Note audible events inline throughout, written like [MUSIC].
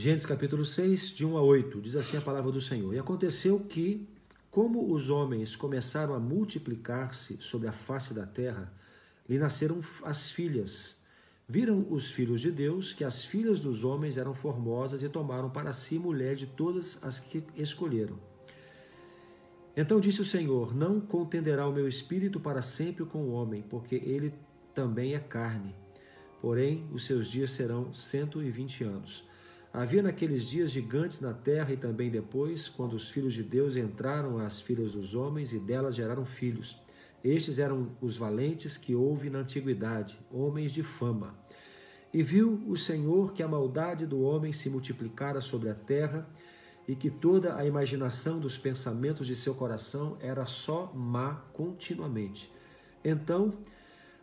Gênesis capítulo 6, de 1 a 8, diz assim a palavra do Senhor. E aconteceu que, como os homens começaram a multiplicar-se sobre a face da terra, lhe nasceram as filhas. Viram os filhos de Deus que as filhas dos homens eram formosas e tomaram para si mulher de todas as que escolheram. Então disse o Senhor: Não contenderá o meu espírito para sempre com o homem, porque ele também é carne. Porém, os seus dias serão cento e vinte anos. Havia naqueles dias gigantes na terra e também depois, quando os filhos de Deus entraram às filhas dos homens e delas geraram filhos. Estes eram os valentes que houve na antiguidade, homens de fama. E viu o Senhor que a maldade do homem se multiplicara sobre a terra e que toda a imaginação dos pensamentos de seu coração era só má continuamente. Então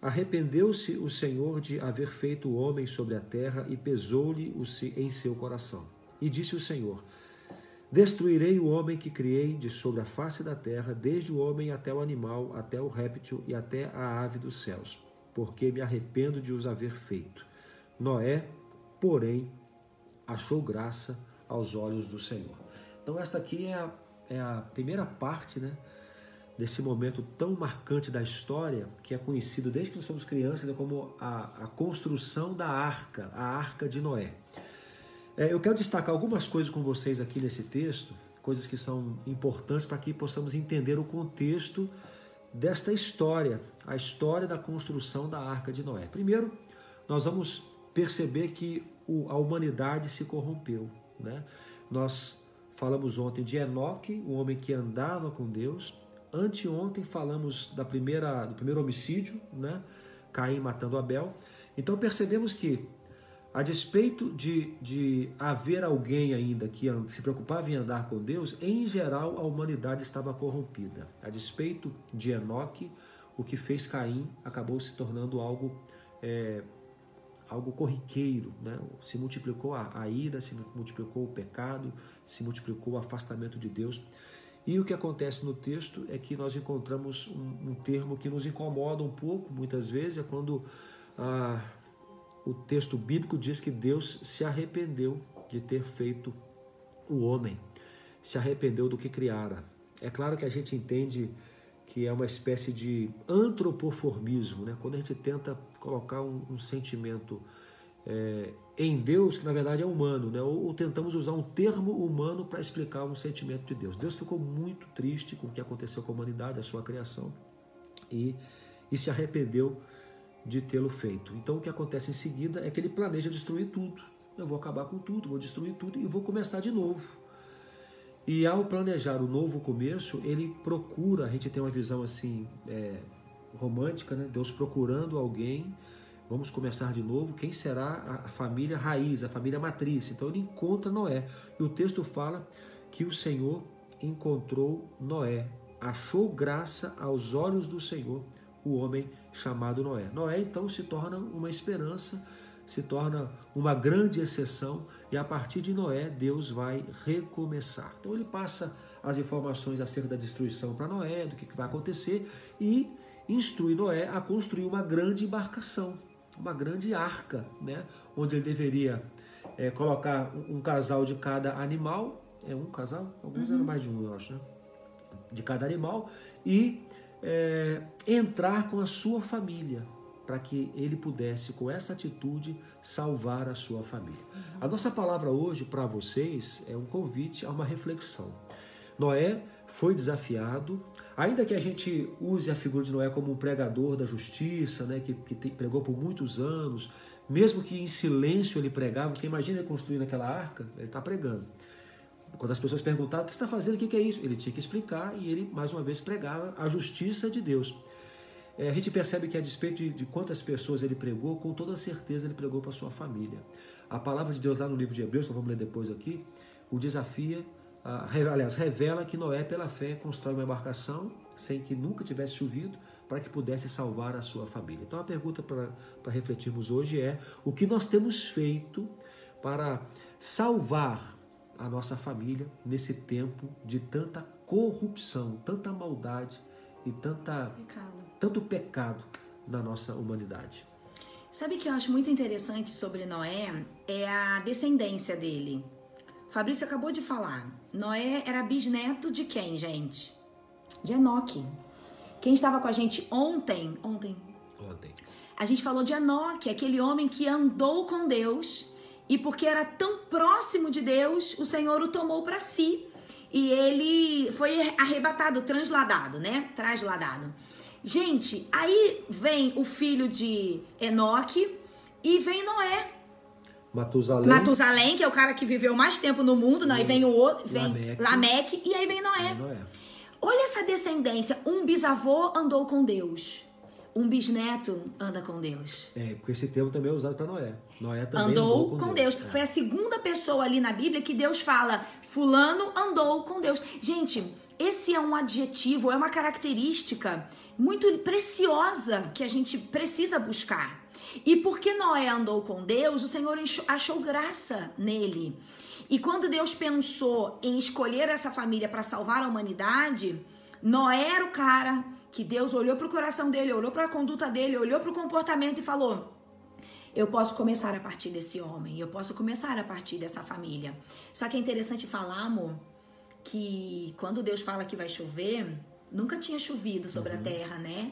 Arrependeu-se o Senhor de haver feito o homem sobre a terra e pesou-lhe em seu coração. E disse o Senhor: Destruirei o homem que criei de sobre a face da terra, desde o homem até o animal, até o réptil e até a ave dos céus, porque me arrependo de os haver feito. Noé, porém, achou graça aos olhos do Senhor. Então, essa aqui é a, é a primeira parte, né? Desse momento tão marcante da história, que é conhecido desde que nós somos crianças como a, a construção da arca, a arca de Noé. É, eu quero destacar algumas coisas com vocês aqui nesse texto, coisas que são importantes para que possamos entender o contexto desta história, a história da construção da arca de Noé. Primeiro, nós vamos perceber que a humanidade se corrompeu. Né? Nós falamos ontem de Enoque, o homem que andava com Deus, Anteontem falamos da primeira, do primeiro homicídio, né? Caim matando Abel. Então percebemos que, a despeito de, de haver alguém ainda que se preocupava em andar com Deus, em geral a humanidade estava corrompida. A despeito de Enoque, o que fez Caim acabou se tornando algo é, algo corriqueiro, né? se multiplicou a, a ira, se multiplicou o pecado, se multiplicou o afastamento de Deus. E o que acontece no texto é que nós encontramos um, um termo que nos incomoda um pouco, muitas vezes, é quando ah, o texto bíblico diz que Deus se arrependeu de ter feito o homem, se arrependeu do que criara. É claro que a gente entende que é uma espécie de antropoformismo, né? quando a gente tenta colocar um, um sentimento é, em Deus, que na verdade é humano, né? ou, tentamos usar um termo humano para explicar um sentimento de Deus. Deus ficou muito triste com o que aconteceu com a humanidade, a sua criação, e, e se arrependeu de tê-lo feito. Então o que acontece em seguida é que ele planeja destruir tudo. Eu vou acabar com tudo, vou destruir tudo e vou começar de novo. E ao planejar o novo começo, ele procura, a gente tem uma visão assim é, romântica, né? Deus procurando alguém Vamos começar de novo. Quem será a família raiz, a família matriz? Então ele encontra Noé. E o texto fala que o Senhor encontrou Noé, achou graça aos olhos do Senhor o homem chamado Noé. Noé então se torna uma esperança, se torna uma grande exceção e a partir de Noé Deus vai recomeçar. Então ele passa as informações acerca da destruição para Noé, do que vai acontecer e instrui Noé a construir uma grande embarcação uma grande arca, né? onde ele deveria é, colocar um, casal de cada animal, é um casal? Alguns uhum. eram mais de um, eu acho, né? De cada animal, e é, entrar com a sua família, para que ele pudesse, com essa atitude, salvar a sua família. Uhum. A nossa palavra hoje para vocês é um convite a uma reflexão. Noé foi desafiado Ainda que a gente use a figura de Noé como um pregador da justiça, né, que, que pregou por muitos anos, mesmo que em silêncio ele pregava, porque imagina ele construindo aquela arca, ele está pregando. Quando as pessoas perguntavam o que está fazendo, o que é isso, ele tinha que explicar e ele, mais uma vez, pregava a justiça de Deus. É, a gente percebe que, a despeito de, de quantas pessoas ele pregou, com toda certeza ele pregou para sua família. A palavra de Deus lá no livro de Hebreus, que vamos ler depois aqui, o desafia aliás, revela que Noé, pela fé, constrói uma embarcação sem que nunca tivesse chovido para que pudesse salvar a sua família. Então, a pergunta para refletirmos hoje é: o que nós temos feito para salvar a nossa família nesse tempo de tanta corrupção, tanta maldade e tanta, pecado. tanto pecado na nossa humanidade? Sabe o que eu acho muito interessante sobre Noé? É a descendência dele. Fabrício acabou de falar. Noé era bisneto de quem, gente? De Enoque. Quem estava com a gente ontem, ontem, Ontem. a gente falou de Enoque, aquele homem que andou com Deus e porque era tão próximo de Deus, o Senhor o tomou para si e ele foi arrebatado, transladado, né? Trasladado. Gente, aí vem o filho de Enoque e vem Noé. Matusalém. Matusalém, que é o cara que viveu mais tempo no mundo, né? aí vem o outro, vem Lameque. Lameque e aí vem Noé. Noé. Olha essa descendência. Um bisavô andou com Deus. Um bisneto anda com Deus. É, porque esse termo também é usado para Noé. Noé também Andou, com, Deus. É. Foi a segunda pessoa ali na Bíblia que Deus fala: Fulano andou com Deus. Gente, esse é um adjetivo, é uma característica muito preciosa que a gente precisa buscar. E porque Noé andou com Deus, o Senhor achou graça nele. E quando Deus pensou em escolher essa família para salvar a humanidade, Noé era o cara que Deus olhou para o coração dele, olhou para a conduta dele, olhou para o comportamento e falou: eu posso começar a partir desse homem, eu posso começar a partir dessa família. Só que é interessante falar, amor, que quando Deus fala que vai chover, nunca tinha chovido sobre a terra, né?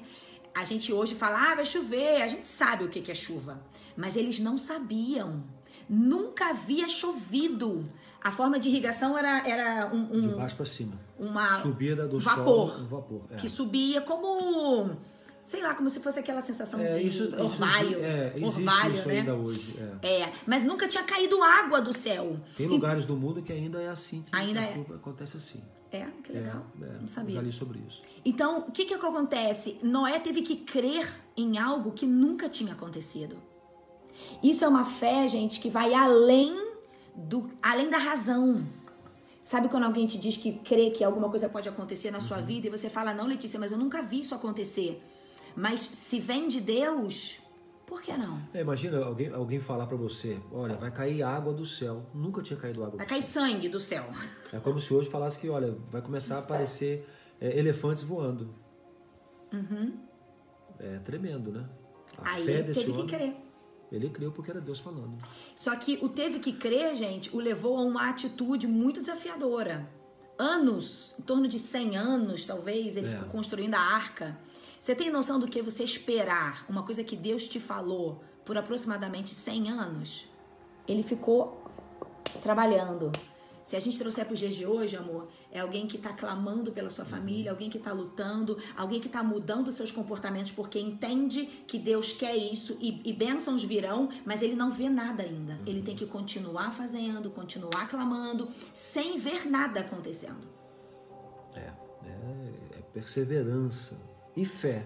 A gente hoje fala, ah, vai chover, a gente sabe o que é chuva. Mas eles não sabiam. Nunca havia chovido. A forma de irrigação era, era um, um- De baixo para cima. uma Subida do vapor, sol. Um vapor. É. que subia como, sei lá, como se fosse aquela sensação É, de isso, isso- orvalho. é, existe orvalho, isso né? ainda hoje. é. É, mas nunca tinha caído água do céu. Tem lugares do mundo que ainda é assim. Que Ainda é. acontece assim. É, que legal. É, é, Não sabia. Já li sobre isso. Então, o que que acontece? Noé teve que crer em algo que nunca tinha acontecido. Isso é uma fé, gente, que vai além do além da razão. Sabe quando alguém te diz que crê que alguma coisa pode acontecer na sua vida e você fala: "Não, Letícia, mas eu nunca vi isso acontecer". Mas se vem de Deus, por que não? É, imagina alguém, alguém falar para você: olha, vai cair água do céu. Nunca tinha caído água Vai do cair céu. sangue do céu. É como se hoje falasse que, olha, vai começar a aparecer é, elefantes voando. É tremendo, né? A Uhum. Aí fé ele desse teve que homem, crer. Ele creu porque era Deus falando. Só que o teve que crer, gente, o levou a uma atitude muito desafiadora. Anos, em torno de 100 anos, talvez, ele É. ficou construindo a arca. Você tem noção do que você esperar uma coisa que Deus te falou por aproximadamente 100 anos? Ele ficou trabalhando. Se a gente trouxer para os dias de hoje, amor, é alguém que está clamando pela sua família, alguém que está lutando, alguém que está mudando seus comportamentos porque entende que Deus quer isso e, e bênçãos virão, mas ele não vê nada ainda. Ele tem que continuar fazendo, continuar clamando, sem ver nada acontecendo. É, é, é perseverança e fé.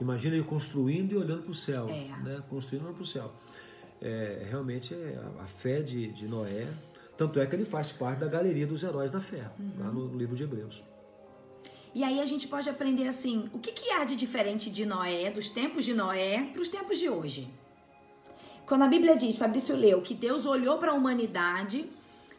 Imagina ele construindo e olhando para o céu. É. Né? Construindo e olhando para o céu. É, realmente é a, a fé de, de Noé. Tanto é que ele faz parte da galeria dos heróis da fé, lá no, no livro de Hebreus. E aí a gente pode aprender assim, o que, que há de diferente de Noé, dos tempos de Noé, para os tempos de hoje? Quando a Bíblia diz, Fabrício leu, que Deus olhou para a humanidade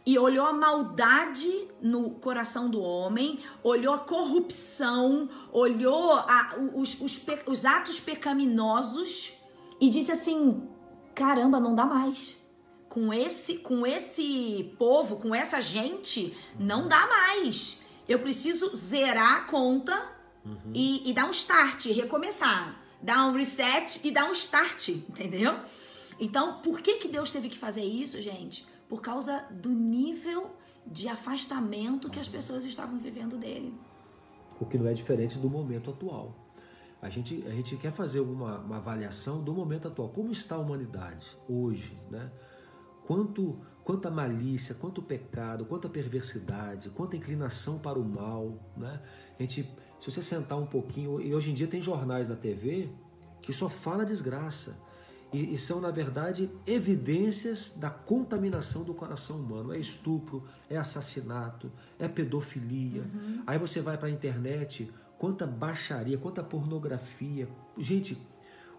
e olhou a maldade no coração do homem, olhou a corrupção, olhou a- os, os os atos pecaminosos e disse assim: caramba, não dá mais. Com esse, com esse povo, com essa gente, não dá mais. Eu preciso zerar a conta e, e dar um start, recomeçar. Dar um reset e dar um start, [LAUGHS] entendeu? Então, por que, que Deus teve que fazer isso, gente? Por causa do nível de afastamento que as pessoas estavam vivendo dele. O que não é diferente do momento atual. A gente, a gente quer fazer uma, uma avaliação do momento atual. Como está a humanidade hoje? Né? Quanto, quanta malícia, quanto pecado, quanta perversidade, quanta inclinação para o mal. Né? A gente, se você sentar um pouquinho, e hoje em dia tem jornais na TV que só fala desgraça. E, e são, na verdade, evidências da contaminação do coração humano. É estupro, é assassinato, é pedofilia. Aí você vai para a internet, quanta baixaria, quanta pornografia. Gente,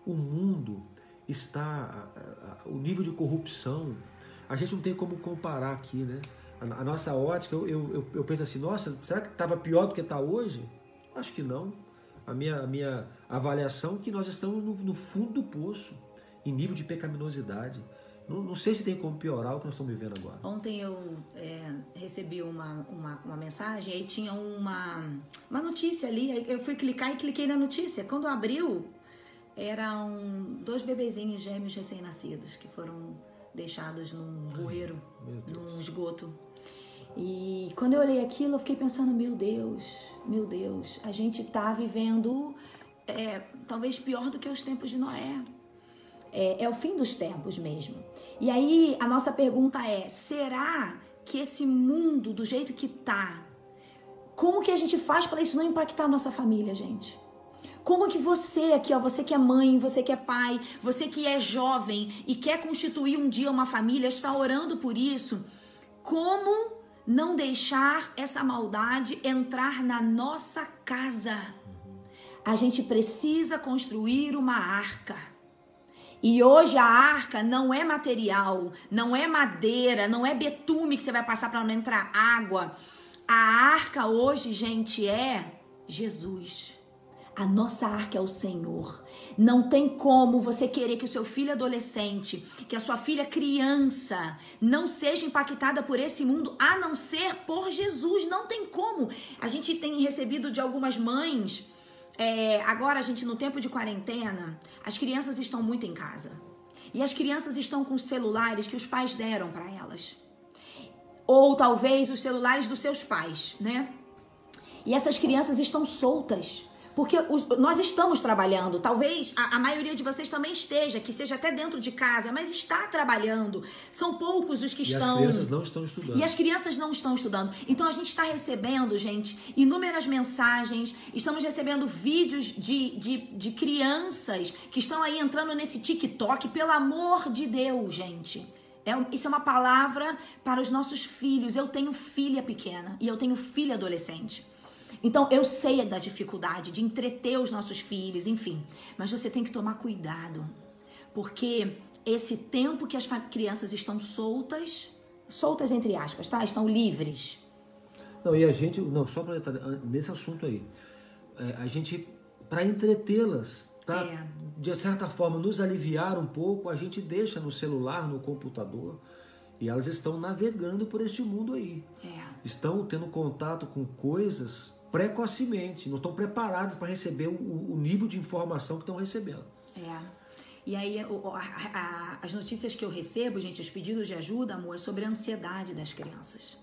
o mundo está. O nível de corrupção, a gente não tem como comparar aqui, né? A, a nossa ótica, eu, eu, eu- eu penso assim, nossa, será que estava pior do que está hoje? Acho que não. A minha, a minha avaliação é que nós estamos no, no fundo do poço. Em nível de pecaminosidade. Não, não, sei se tem como piorar o que nós estamos vivendo agora. Ontem eu é, recebi uma, uma, uma, mensagem e aí tinha uma, uma notícia ali. Eu fui clicar e cliquei na notícia. Quando abriu, eram dois bebezinhos gêmeos recém-nascidos que foram deixados num bueiro, num esgoto. E quando eu olhei aquilo, eu fiquei pensando: meu Deus, meu Deus, a gente está vivendo é, talvez pior do que os tempos de Noé. É, é o fim dos tempos mesmo. E aí a nossa pergunta é: será que esse mundo, do jeito que tá, como que a gente faz para isso não impactar a nossa família, gente? Como que você aqui, ó, você que é mãe, você que é pai, você que é jovem e quer constituir um dia uma família, está orando por isso? Como não deixar essa maldade entrar na nossa casa? A gente precisa construir uma arca. E hoje a arca não é material, não é madeira, não é betume que você vai passar para não entrar água. A arca hoje, gente, é Jesus. A nossa arca é o Senhor. Não tem como você querer que o seu filho adolescente, que a sua filha criança, não seja impactada por esse mundo, a não ser por Jesus. Não tem como. A gente tem recebido de algumas mães é, agora, gente, no tempo de quarentena, as crianças estão muito em casa. E as crianças estão com os celulares que os pais deram para elas. Ou talvez os celulares dos seus pais, né? E essas crianças estão soltas porque os, nós estamos trabalhando. Talvez a, a, maioria de vocês também esteja, que seja até dentro de casa, mas está trabalhando. São poucos os que e estão. E as crianças não estão estudando. E as crianças não estão estudando. Então a gente está recebendo, gente, inúmeras mensagens, estamos recebendo vídeos de, de, de crianças que estão aí entrando nesse TikTok. Pelo amor de Deus, gente. É, isso é uma palavra para os nossos filhos. Eu tenho filha pequena e eu tenho filha adolescente. Então eu sei da dificuldade de entreter os nossos filhos, enfim, mas você tem que tomar cuidado, porque esse tempo que as crianças estão soltas, soltas entre aspas, tá? Estão livres. Não, e a gente, não, só para nesse assunto aí, é, a gente para entretê-las, tá? É. De certa forma nos aliviar um pouco, a gente deixa no celular, no computador, e elas estão navegando por este mundo aí. É. Estão tendo contato com coisas precocemente, não estão preparadas para receber o, o, nível de informação que estão recebendo. É. E aí, a, a, as notícias que eu recebo, gente, os pedidos de ajuda, amor, é sobre a ansiedade das crianças.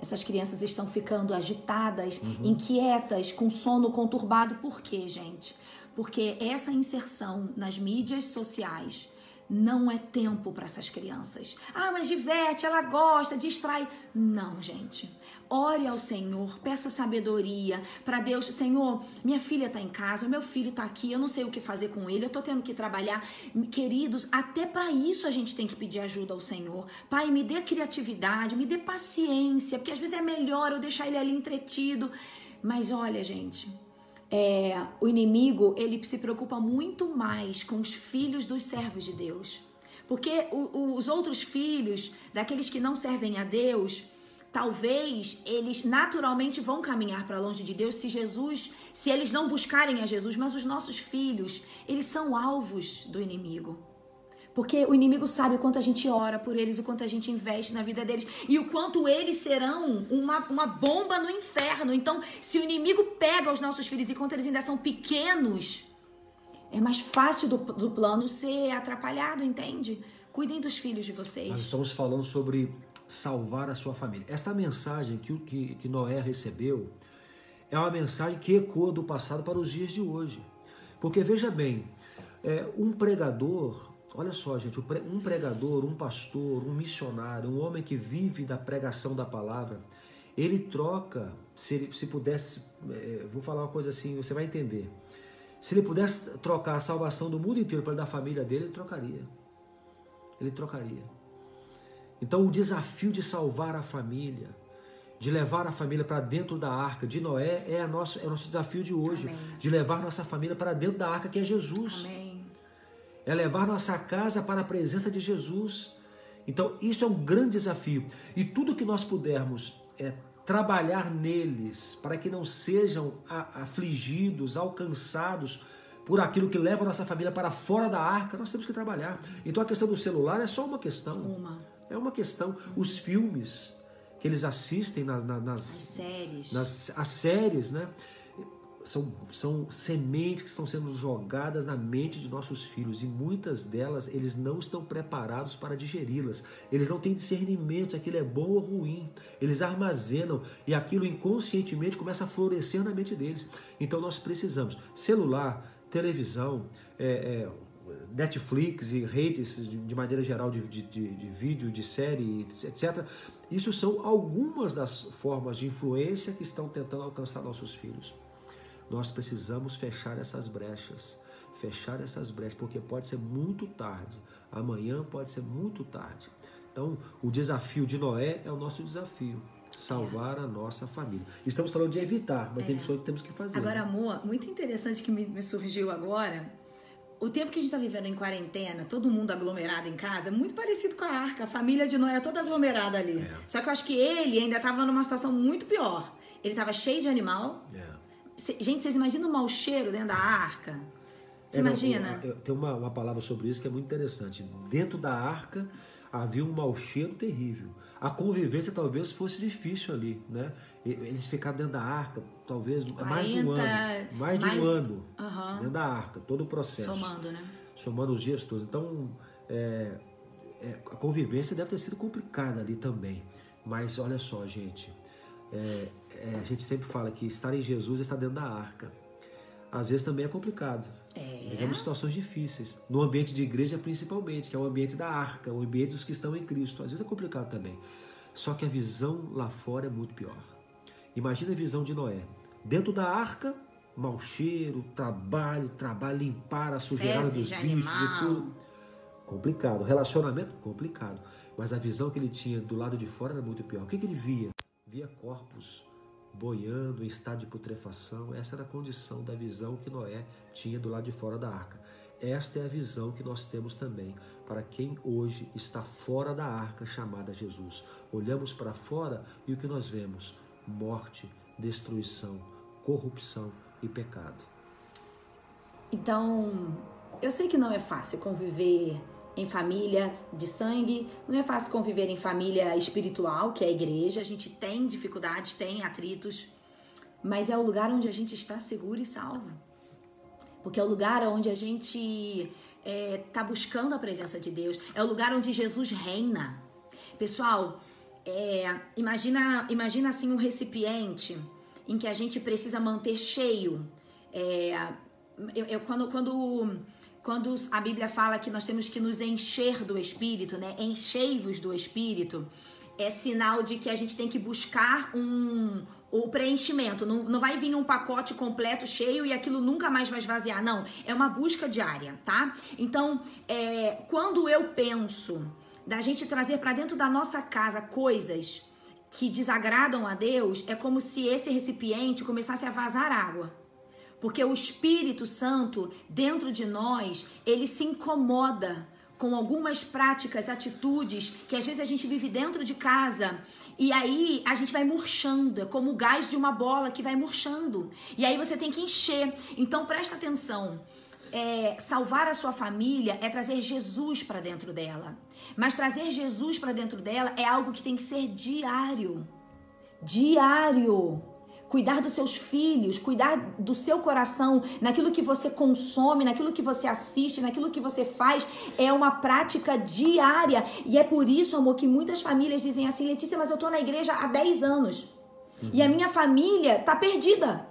Essas crianças estão ficando agitadas, uhum. inquietas, com sono conturbado. Por quê, gente? Porque essa inserção nas mídias sociais não é tempo para essas crianças. Ah, mas diverte, ela gosta, distrai. Não, gente. Ore ao Senhor, peça sabedoria para Deus. Senhor, minha filha está em casa, meu filho está aqui, eu não sei o que fazer com ele, eu estou tendo que trabalhar. Queridos, até para isso a gente tem que pedir ajuda ao Senhor. Pai, me dê criatividade, me dê paciência, porque às vezes é melhor eu deixar ele ali entretido. Mas olha, gente, é, o inimigo ele se preocupa muito mais com os filhos dos servos de Deus. Porque o, os outros filhos, daqueles que não servem a Deus, talvez eles naturalmente vão caminhar para longe de Deus se Jesus, se eles não buscarem a Jesus, mas os nossos filhos, eles são alvos do inimigo. Porque o inimigo sabe o quanto a gente ora por eles, o quanto a gente investe na vida deles e o quanto eles serão uma, uma bomba no inferno. Então, se o inimigo pega os nossos filhos enquanto eles ainda são pequenos, é mais fácil do, do plano ser atrapalhado, entende? Cuidem dos filhos de vocês. Nós estamos falando sobre salvar a sua família. Esta mensagem que, que, que Noé recebeu é uma mensagem que ecoa do passado para os dias de hoje. Porque veja bem, é, um pregador Olha só, gente, um pregador, um pastor, um missionário, um homem que vive da pregação da palavra, ele troca, se, ele, se pudesse, é, vou falar uma coisa assim, você vai entender. Se ele pudesse trocar a salvação do mundo inteiro para da família dele, ele trocaria. Ele trocaria. Então, o desafio de salvar a família, de levar a família para dentro da arca de Noé, é, a nosso, é o nosso desafio de hoje. Amém. De levar nossa família para dentro da arca que é Jesus. Amém é levar nossa casa para a presença de Jesus. Então, isso é um grande desafio. E tudo que nós pudermos é trabalhar neles para que não sejam afligidos, alcançados por aquilo que leva a nossa família para fora da arca, nós temos que trabalhar. Então a questão do celular é só uma questão. Uma. É uma questão. Os filmes que eles assistem nas, nas, nas As séries. nas as séries, né? São, são sementes que estão sendo jogadas na mente de nossos filhos e muitas delas eles não estão preparados para digeri-las. Eles não têm discernimento se aquilo é bom ou ruim. Eles armazenam e aquilo inconscientemente começa a florescer na mente deles. Então nós precisamos celular, televisão, é, é, Netflix e redes de, maneira geral de, de, de vídeo, de série, etc. Isso são algumas das formas de influência que estão tentando alcançar nossos filhos. Nós precisamos fechar essas brechas, fechar essas brechas, porque pode ser muito tarde. Amanhã pode ser muito tarde. Então, o desafio de Noé é o nosso desafio. Salvar a nossa família. Estamos falando de evitar, mas tem pessoas que temos que fazer. Agora, né? amor, muito interessante que me, me surgiu agora. O tempo que a gente está vivendo em quarentena, todo mundo aglomerado em casa, é muito parecido com a arca. A família de Noé é toda aglomerada ali. É. Só que eu acho que ele ainda estava numa situação muito pior. Ele estava cheio de animal. É. Gente, vocês imaginam o mau cheiro dentro da arca? Você É, imagina? eu- Tem uma, uma palavra sobre isso que é muito interessante. Dentro da arca havia um mau cheiro terrível. A convivência talvez fosse difícil ali, né? Eles ficaram dentro da arca, talvez mais de um 40, ano. Mais de mais- um ano Aham. dentro da arca, todo o processo. Somando, né? somando os dias todos. Então, é, é, a convivência deve ter sido complicada ali também. Mas olha só, gente, é, é, a gente sempre fala que estar em Jesus é estar dentro da arca. Às vezes também é complicado. É. Vivemos situações difíceis. No ambiente de igreja, principalmente, que é o ambiente da arca, o ambiente dos que estão em Cristo. Às vezes é complicado também. Só que a visão lá fora é muito pior. Imagina a visão de Noé. Dentro da arca, mau cheiro, trabalho, trabalho, limpar a sujeira dos bichos animal. e tudo. Complicado. Relacionamento, complicado. Mas a visão que ele tinha do lado de fora era muito pior. O que, que ele via? Via corpos boiando em estado de putrefação. Essa era a condição da visão que Noé tinha do lado de fora da arca. Esta é a visão que nós temos também para quem hoje está fora da arca chamada Jesus. Olhamos para fora e o que nós vemos? Morte, destruição, corrupção e pecado. Então, eu sei que não é fácil conviver em família de sangue, não é fácil conviver em família espiritual, que é a igreja. A gente tem dificuldades, tem atritos, mas é o lugar onde a gente está seguro e salvo. Porque é o lugar onde a gente está buscando a presença de Deus, é o lugar onde Jesus reina. Pessoal, é, imagina, imagina assim um recipiente em que a gente precisa manter cheio. É, eu, eu- quando, quando, quando a Bíblia fala que nós temos que nos encher do Espírito, né? Enchei-vos do Espírito, é sinal de que a gente tem que buscar um o preenchimento. Não, não vai vir um pacote completo, cheio e aquilo nunca mais vai esvaziar. Não, é uma busca diária, tá? Então, é, quando eu penso da gente trazer para dentro da nossa casa coisas que desagradam a Deus, é como se esse recipiente começasse a vazar água. Porque o Espírito Santo dentro de nós, ele se incomoda com algumas práticas, atitudes que às vezes a gente vive dentro de casa e aí a gente vai murchando, é como o gás de uma bola que vai murchando. E aí você tem que encher. Então presta atenção. É, salvar a sua família é trazer Jesus para dentro dela. Mas trazer Jesus para dentro dela é algo que tem que ser diário. Diário. Cuidar dos seus filhos, cuidar do seu coração, naquilo que você consome, naquilo que você assiste, naquilo que você faz, é uma prática diária. E é por isso, amor, que muitas famílias dizem assim: Letícia, mas eu tô na igreja há 10 anos e a minha família tá perdida.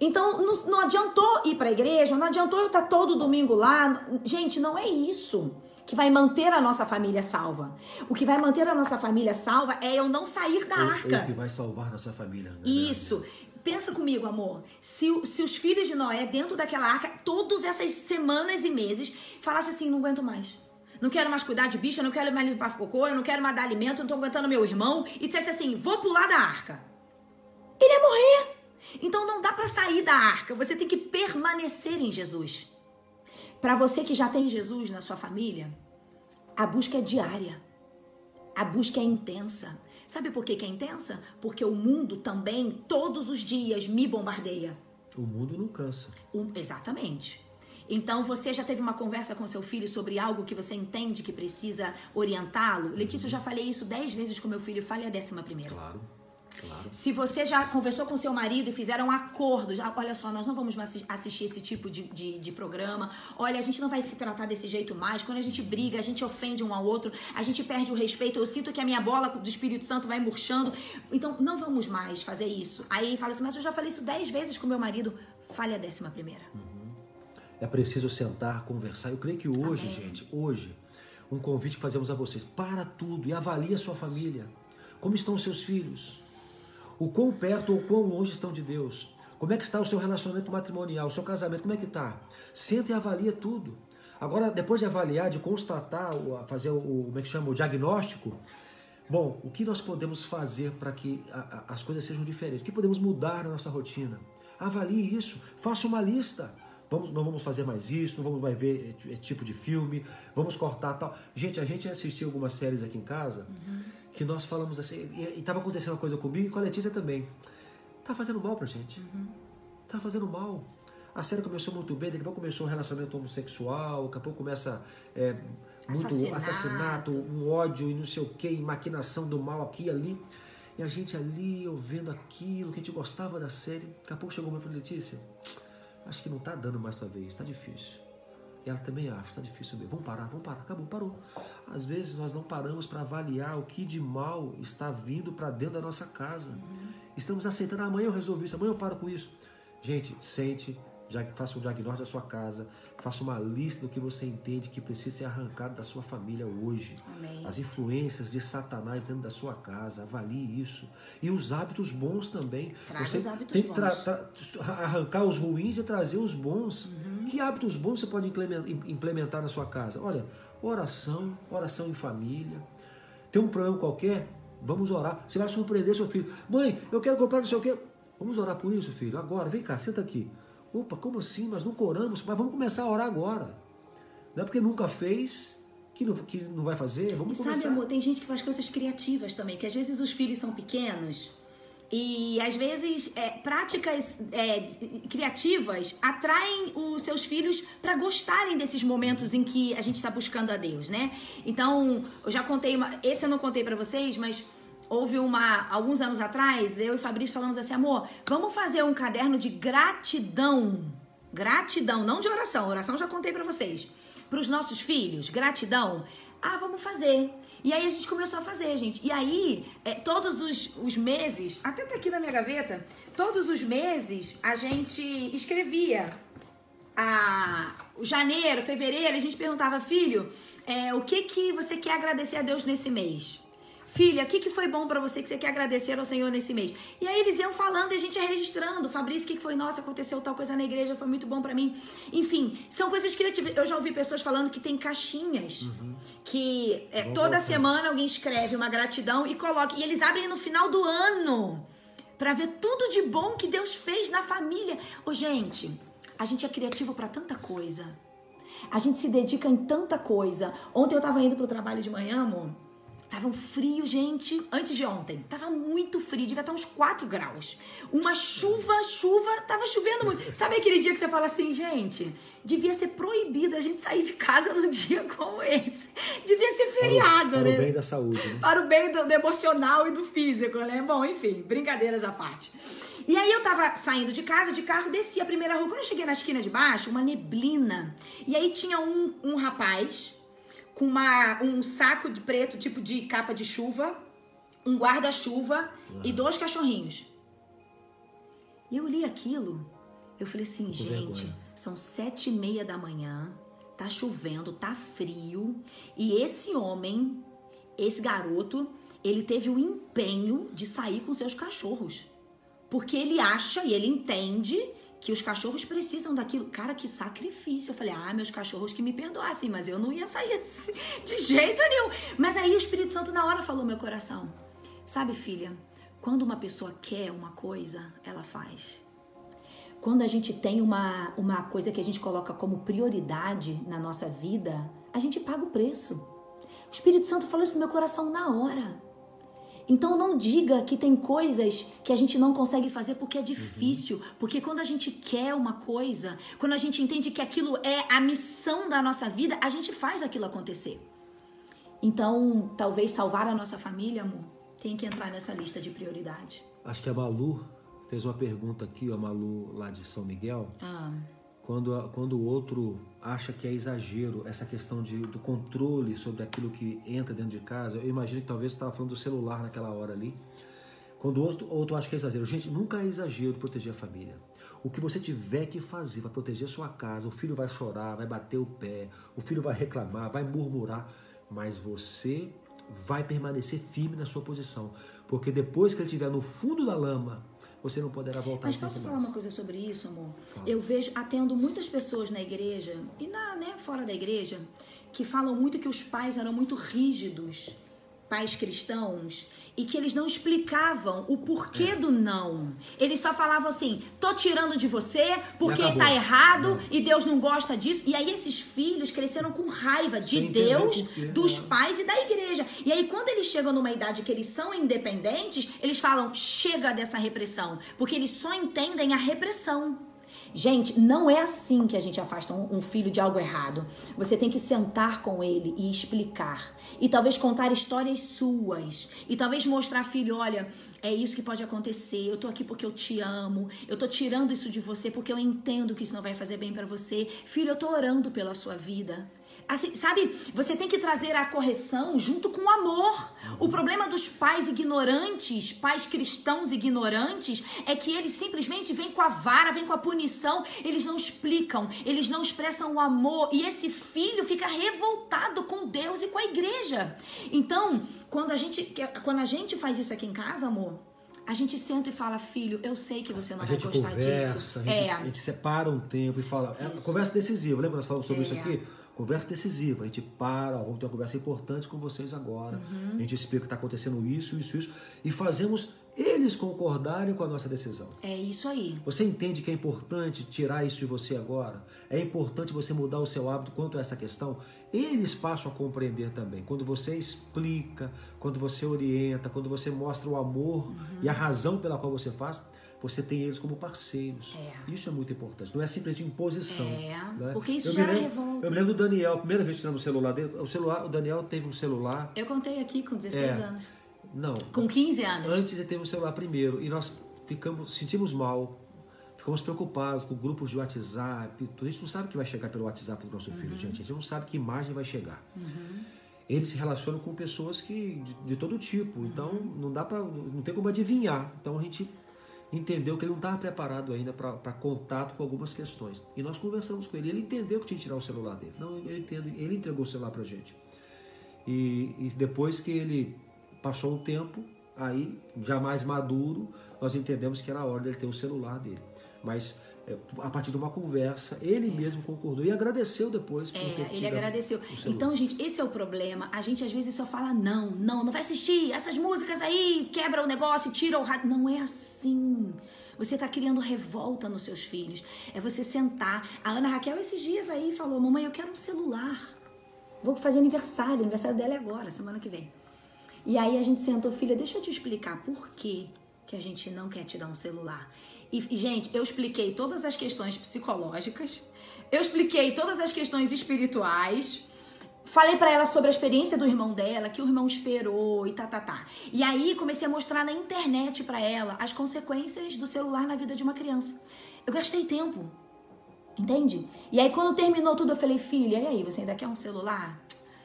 Então não, não adiantou ir para a igreja, não adiantou eu estar todo domingo lá. Gente, não é isso que vai manter a nossa família salva. O que vai manter a nossa família salva é eu não sair da Ou- ou arca. que vai salvar nossa família. verdade. Isso. Pensa comigo, amor. Se, o- se os filhos de Noé, dentro daquela arca, todas essas semanas e meses, falassem assim: não aguento mais. Não quero mais cuidar de bicho, eu não quero mais limpar cocô, eu não quero mais dar alimento, eu não tô aguentando meu irmão. E dissesse assim: vou pular da arca. Ele ia morrer. Então não dá pra sair da arca. Você tem que permanecer em Jesus. Pra você que já tem Jesus na sua família, a busca é diária. A busca é intensa. Sabe por que, que é intensa? Porque o mundo também, todos os dias, me bombardeia. O mundo não cansa. O- exatamente. Então você já teve uma conversa com seu filho sobre algo que você entende que precisa orientá-lo? Letícia, eu já falei isso dez vezes com meu filho, fale a décima primeira. Claro. Claro. Se você já conversou com seu marido e fizeram um acordo, já, olha só, nós não vamos mais assistir esse tipo de, de, de, programa. Olha, a gente não vai se tratar desse jeito mais. Quando a gente briga, a gente ofende um ao outro, a gente perde o respeito. Eu sinto que a minha bola do Espírito Santo vai murchando. Então, não vamos mais fazer isso. Aí fala assim, mas eu já falei isso dez vezes com meu marido. Fale a décima primeira. Uhum. É preciso sentar, conversar. Eu creio que hoje, Amém. gente, hoje, um convite que fazemos a vocês: para tudo e avalie a sua família. Como estão os seus filhos? O quão perto ou quão longe estão de Deus. Como é que está o seu relacionamento matrimonial, o seu casamento, como é que está? Senta e avalia tudo. Agora, depois de avaliar, de constatar, fazer o, como é que chama, o diagnóstico, bom, o que nós podemos fazer para que a, a, as coisas sejam diferentes? O que podemos mudar na nossa rotina? Avalie isso, faça uma lista. Vamos, não vamos fazer mais isso, não vamos mais ver esse tipo de filme, vamos cortar tal. Gente, a gente assistiu algumas séries aqui em casa. Uhum que nós falamos assim, e estava acontecendo uma coisa comigo e com a Letícia também. Tá fazendo mal pra gente. Uhum. Tá fazendo mal. A série começou muito bem, daqui a pouco começou um relacionamento homossexual, daqui a pouco começa é, muito assassinato. assassinato. um ódio e não sei o que, maquinação do mal aqui e ali. E a gente ali, ouvindo aquilo, que a gente gostava da série. Daqui a pouco chegou uma e falou, Letícia, acho que não tá dando mais para ver isso, tá difícil. Ela também acha, está difícil ver. Vamos parar, vamos parar, acabou, parou. Às vezes nós não paramos para avaliar o que de mal está vindo para dentro da nossa casa. Uhum. Estamos aceitando, amanhã eu resolvi isso, amanhã eu paro com isso. Gente, sente, faça um diagnóstico da sua casa, faça uma lista do que você entende que precisa ser arrancado da sua família hoje. Amém. As influências de Satanás dentro da sua casa, avalie isso. E os hábitos bons também. Traz você os hábitos tem que arrancar os ruins e trazer os bons. Uhum. Que hábitos bons você pode implementar na sua casa? Olha, oração, oração em família. Tem um problema qualquer? Vamos orar. Você vai surpreender seu filho. Mãe, eu quero comprar não sei o quê. Vamos orar por isso, filho. Agora, vem cá, senta aqui. Opa, como assim? Nós nunca oramos, mas vamos começar a orar agora. Não é porque nunca fez que não, que não vai fazer, vamos e começar. sabe, amor, tem gente que faz coisas criativas também, que às vezes os filhos são pequenos e às vezes é, práticas é, criativas atraem os seus filhos para gostarem desses momentos em que a gente está buscando a Deus, né? Então, eu já contei, uma, esse eu não contei para vocês, mas houve uma alguns anos atrás, eu e Fabrício falamos assim, amor, vamos fazer um caderno de gratidão. Gratidão, não de oração. Oração já contei para vocês. Para os nossos filhos, gratidão. Ah, vamos fazer. E aí a gente começou a fazer, gente. E aí, é, todos os, os meses, até tá aqui na minha gaveta, todos os meses a gente escrevia a, janeiro, fevereiro, a gente perguntava, filho, é, o que que você quer agradecer a Deus nesse mês? Filha, o que, que foi bom para você que você quer agradecer ao Senhor nesse mês? E aí eles iam falando e a gente ia registrando. Fabrício, o que, que foi? Nossa, aconteceu tal coisa na igreja, foi muito bom para mim. Enfim, são coisas criativas. Eu já ouvi pessoas falando que tem caixinhas. Uhum. Que é, toda semana alguém escreve uma gratidão e coloca. E eles abrem no final do ano para ver tudo de bom que Deus fez na família. Ô, gente, a gente é criativo para tanta coisa. A gente se dedica em tanta coisa. Ontem eu tava indo pro trabalho de manhã, amor. Tava um frio, gente, antes de ontem. Tava muito frio, devia estar uns 4 graus. Uma chuva, chuva, tava chovendo muito. [LAUGHS] Sabe aquele dia que você fala assim, gente, devia ser proibido a gente sair de casa num [LAUGHS] dia como esse. Devia ser feriado, para o, né? Para o bem da saúde, né? Para o bem do, do emocional e do físico, né? Bom, enfim, brincadeiras à parte. E aí eu tava saindo de casa, de carro, desci a primeira rua. Quando eu cheguei na esquina de baixo, uma neblina. E aí tinha um, um rapaz com uma, um saco de preto, tipo de capa de chuva, um guarda-chuva uhum. e dois cachorrinhos. E eu li aquilo, eu falei assim, gente, vergonha. são sete e meia da manhã, tá chovendo, tá frio, e esse homem, esse garoto, ele teve o empenho de sair com seus cachorros. Porque ele acha e ele entende que os cachorros precisam daquilo. Cara, que sacrifício. Eu falei, ah, meus cachorros que me perdoassem, mas eu não ia sair de jeito nenhum. Mas aí o Espírito Santo na hora falou meu coração. Sabe, filha, quando uma pessoa quer uma coisa, ela faz. Quando a gente tem uma, uma coisa que a gente coloca como prioridade na nossa vida, a gente paga o preço. O Espírito Santo falou isso no meu coração na hora. Então não diga que tem coisas que a gente não consegue fazer porque é difícil, porque quando a gente quer uma coisa, quando a gente entende que aquilo é a missão da nossa vida, a gente faz aquilo acontecer. Então, talvez salvar a nossa família, amor, tem que entrar nessa lista de prioridade. Acho que a Malu fez uma pergunta aqui, a Malu lá de São Miguel. Ah, Quando, quando o outro acha que é exagero essa questão de, do controle sobre aquilo que entra dentro de casa, eu imagino que talvez você estava falando do celular naquela hora ali. Quando outro, outro acha que é exagero, gente, nunca é exagero proteger a família. O que você tiver que fazer para proteger sua casa, o filho vai chorar, vai bater o pé, o filho vai reclamar, vai murmurar, mas você vai permanecer firme na sua posição, porque depois que ele estiver no fundo da lama, você não poderá voltar Mas posso falar mais. uma coisa sobre isso, amor? Fala. Eu vejo, atendo muitas pessoas na igreja e na, né, fora da igreja, que falam muito que os pais eram muito rígidos, pais cristãos, e que eles não explicavam o porquê É. do não. Eles só falavam assim: tô tirando de você porque tá errado e Deus não gosta disso. E aí esses filhos cresceram com raiva de Sem Deus, por quê, dos é. pais e da igreja. E aí, quando eles chegam numa idade que eles são independentes, eles falam: chega dessa repressão. Porque eles só entendem a repressão. Gente, não é assim que a gente afasta um, filho de algo errado. Você tem que sentar com ele e explicar. E talvez contar histórias suas. E talvez mostrar, filho, olha, é isso que pode acontecer. Eu tô aqui porque eu te amo. Eu tô tirando isso de você porque eu entendo que isso não vai fazer bem pra você. Filho, eu tô orando pela sua vida. Assim, sabe, você tem que trazer a correção junto com o amor. O problema dos pais ignorantes, pais cristãos ignorantes, é que eles simplesmente vêm com a vara, vêm com a punição, eles não explicam, eles não expressam o amor e esse filho fica revoltado com Deus e com a igreja. Então, quando a gente, quando a gente faz isso aqui em casa, amor, a gente senta e fala, filho, eu sei que você não A vai gostar conversa, disso. a gente, é. a gente separa um tempo e fala. É, conversa decisiva, lembra que nós falamos sobre É. isso aqui? Conversa decisiva. A gente para, ó, vamos ter uma conversa importante com vocês agora. Uhum. A gente explica que está acontecendo isso, isso, isso. E fazemos eles concordarem com a nossa decisão. É isso aí. Você entende que é importante tirar isso de você agora? É importante você mudar o seu hábito quanto a essa questão? Eles passam a compreender também. Quando você explica, quando você orienta, quando você mostra o amor e a razão pela qual você faz, você tem eles como parceiros. É. Isso é muito importante. Não é simplesmente imposição. É, né? porque isso eu gera lembro, revolta. Eu me lembro do Daniel, a primeira vez que tiramos o celular dele. O, celular, o Daniel teve um celular. Eu contei aqui com 16 É. anos. Não, Com 15 anos. Antes ele teve um celular primeiro e nós ficamos, sentimos mal, ficamos preocupados com grupos de WhatsApp. A gente não sabe o que vai chegar pelo WhatsApp do nosso filho, gente. A gente não sabe que imagem vai chegar. Eles se relacionam com pessoas que de, de todo tipo, então não dá para, não tem como adivinhar. Então a gente entendeu que ele não estava preparado ainda para contato com algumas questões. E nós conversamos com ele. Ele entendeu que tinha que tirar o celular dele. Não, eu entendo. Ele entregou o celular para gente. E, e depois que ele passou um tempo, aí, já mais maduro, nós entendemos que era a hora dele ter o celular dele. Mas a partir de uma conversa, ele mesmo concordou e agradeceu depois por ter É, tido ele agradeceu. Então, gente, esse é o problema. A gente às vezes só fala não, não, não vai assistir essas músicas aí, quebra o negócio, tira o rádio. Não é assim. Você está criando revolta nos seus filhos. É você sentar. A Ana Raquel esses dias aí falou: "Mamãe, eu quero um celular. Vou fazer aniversário, o aniversário dela é agora, semana que vem". E aí a gente sentou, filha, deixa eu te explicar por que que a gente não quer te dar um celular. E, gente, eu expliquei todas as questões psicológicas, eu expliquei todas as questões espirituais, falei pra ela sobre a experiência do irmão dela, que o irmão esperou e tá, tá, tá. E aí comecei a mostrar na internet pra ela as consequências do celular na vida de uma criança. Eu gastei tempo, entende? E aí quando terminou tudo, eu falei, filha, e aí, você ainda quer um celular?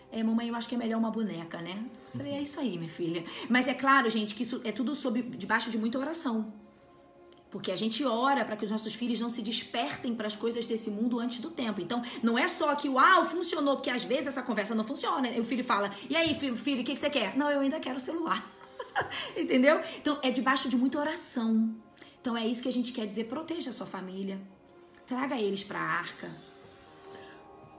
É, mamãe, eu acho que é melhor uma boneca, né? Falei, é isso aí, minha filha. Mas é claro, gente, que isso é tudo sob, debaixo de muita oração. Porque a gente ora para que os nossos filhos não se despertem para as coisas desse mundo antes do tempo. Então, não é só que, uau, funcionou, porque às vezes essa conversa não funciona. E o filho fala, e aí, filho, filho o que, que você quer? Não, eu ainda quero o celular. [LAUGHS] Entendeu? Então, é debaixo de muita oração. Então, é isso que a gente quer dizer. Proteja a sua família. Traga eles para a arca.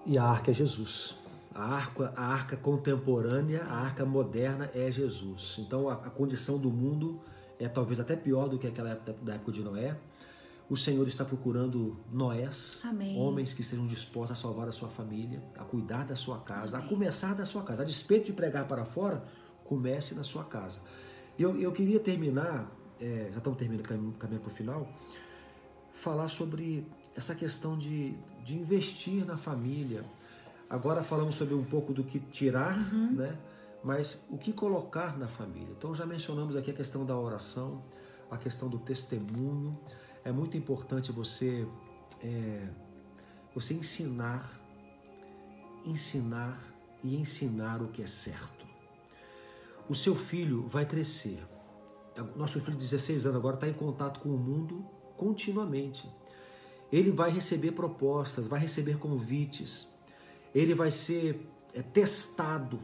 E a arca é Jesus. A arca, a arca contemporânea, a arca moderna é Jesus. Então a, a condição do mundo é talvez até pior do que aquela época da época de Noé. O Senhor está procurando Noés, Amém. homens que estejam dispostos a salvar a sua família, a cuidar da sua casa, a começar da sua casa. A despeito de pregar para fora, comece na sua casa. Eu, eu queria terminar, é, já estamos terminando, caminhando para o final, falar sobre essa questão de, de investir na família. Agora falamos sobre um pouco do que tirar, uhum. né? Mas o que colocar na família. Então já mencionamos aqui a questão da oração, a questão do testemunho. É muito importante você, é, você ensinar, ensinar e ensinar o que é certo. O seu filho vai crescer. Nosso filho de 16 anos agora está em contato com o mundo continuamente. Ele vai receber propostas, vai receber convites, ele vai ser é, testado.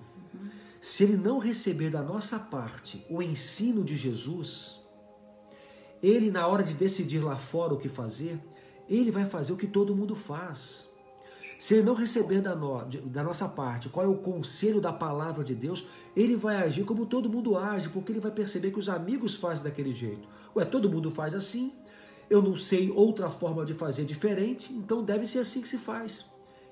Se ele não receber da nossa parte o ensino de Jesus, ele, na hora de decidir lá fora o que fazer, ele vai fazer o que todo mundo faz. Se ele não receber da, no, da nossa parte qual é o conselho da palavra de Deus, ele vai agir como todo mundo age, porque ele vai perceber que os amigos fazem daquele jeito. Ué, todo mundo faz assim, eu não sei outra forma de fazer diferente, então deve ser assim que se faz.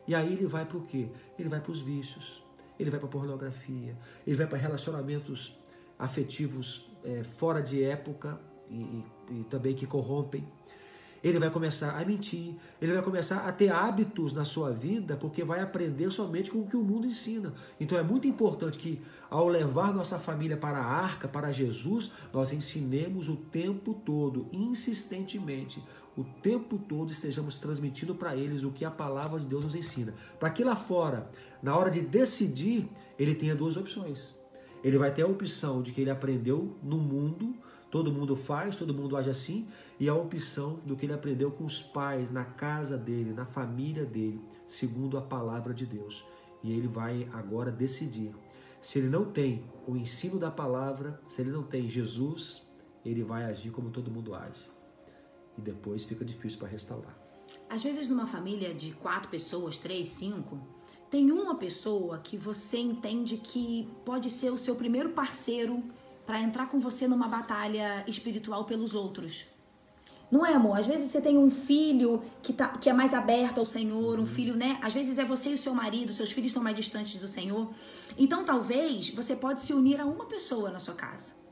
E aí ele vai para o quê? Ele vai para os vícios, ele vai para pornografia, ele vai para relacionamentos afetivos é, fora de época e, e, e também que corrompem ele vai começar a mentir, ele vai começar a ter hábitos na sua vida, porque vai aprender somente com o que o mundo ensina. Então é muito importante que, ao levar nossa família para a arca, para Jesus, nós ensinemos o tempo todo, insistentemente, o tempo todo estejamos transmitindo para eles o que a palavra de Deus nos ensina. Para que lá fora, na hora de decidir, ele tenha duas opções. Ele vai ter a opção de que ele aprendeu no mundo Todo mundo faz, todo mundo age assim, e a opção do que ele aprendeu com os pais, na casa dele, na família dele, segundo a palavra de Deus. E ele vai agora decidir. Se ele não tem o ensino da palavra, se ele não tem Jesus, ele vai agir como todo mundo age. E depois fica difícil para restaurar. Às vezes, numa família de quatro pessoas, três, cinco, tem uma pessoa que você entende que pode ser o seu primeiro parceiro para entrar com você numa batalha espiritual pelos outros. Não é, amor? Às vezes você tem um filho que, tá, que é mais aberto ao Senhor, um filho, né? Às vezes é você e o seu marido, seus filhos estão mais distantes do Senhor. Então, talvez você pode se unir a uma pessoa na sua casa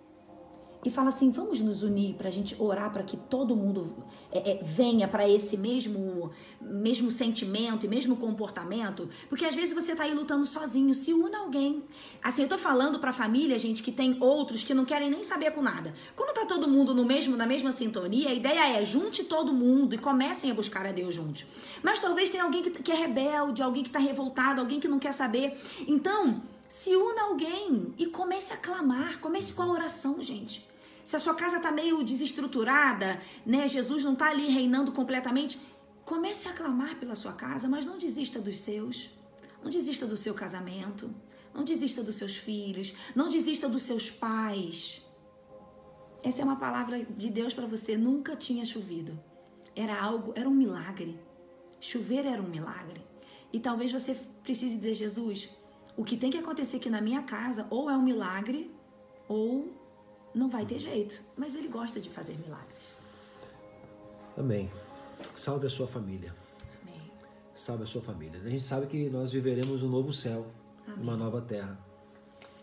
e fala assim: vamos nos unir para a gente orar para que todo mundo é, é, venha para esse mesmo, mesmo sentimento e mesmo comportamento, porque às vezes você está aí lutando sozinho, se una alguém. Assim, eu tô falando para família, gente, que tem outros que não querem nem saber com nada. Quando tá todo mundo no mesmo, na mesma sintonia, a ideia é junte todo mundo e comecem a buscar a Deus juntos. Mas talvez tenha alguém que, que é rebelde, alguém que está revoltado, alguém que não quer saber. Então, se una alguém e comece a clamar, comece com a oração, gente se a sua casa está meio desestruturada, né? Jesus não está ali reinando completamente, comece a clamar pela sua casa, mas não desista dos seus. Não desista do seu casamento, não desista dos seus filhos, não desista dos seus pais. Essa é uma palavra de Deus para você. Nunca tinha chovido. Era algo, era um milagre. Chover era um milagre. E talvez você precise dizer, Jesus, o que tem que acontecer aqui na minha casa ou é um milagre ou não vai ter jeito, mas ele gosta de fazer milagres. Amém. Salve a sua família. Amém. Salve a sua família. A gente sabe que nós viveremos um novo céu, Amém. uma nova terra.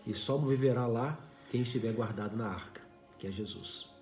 E só viverá lá quem estiver guardado na arca, que é Jesus.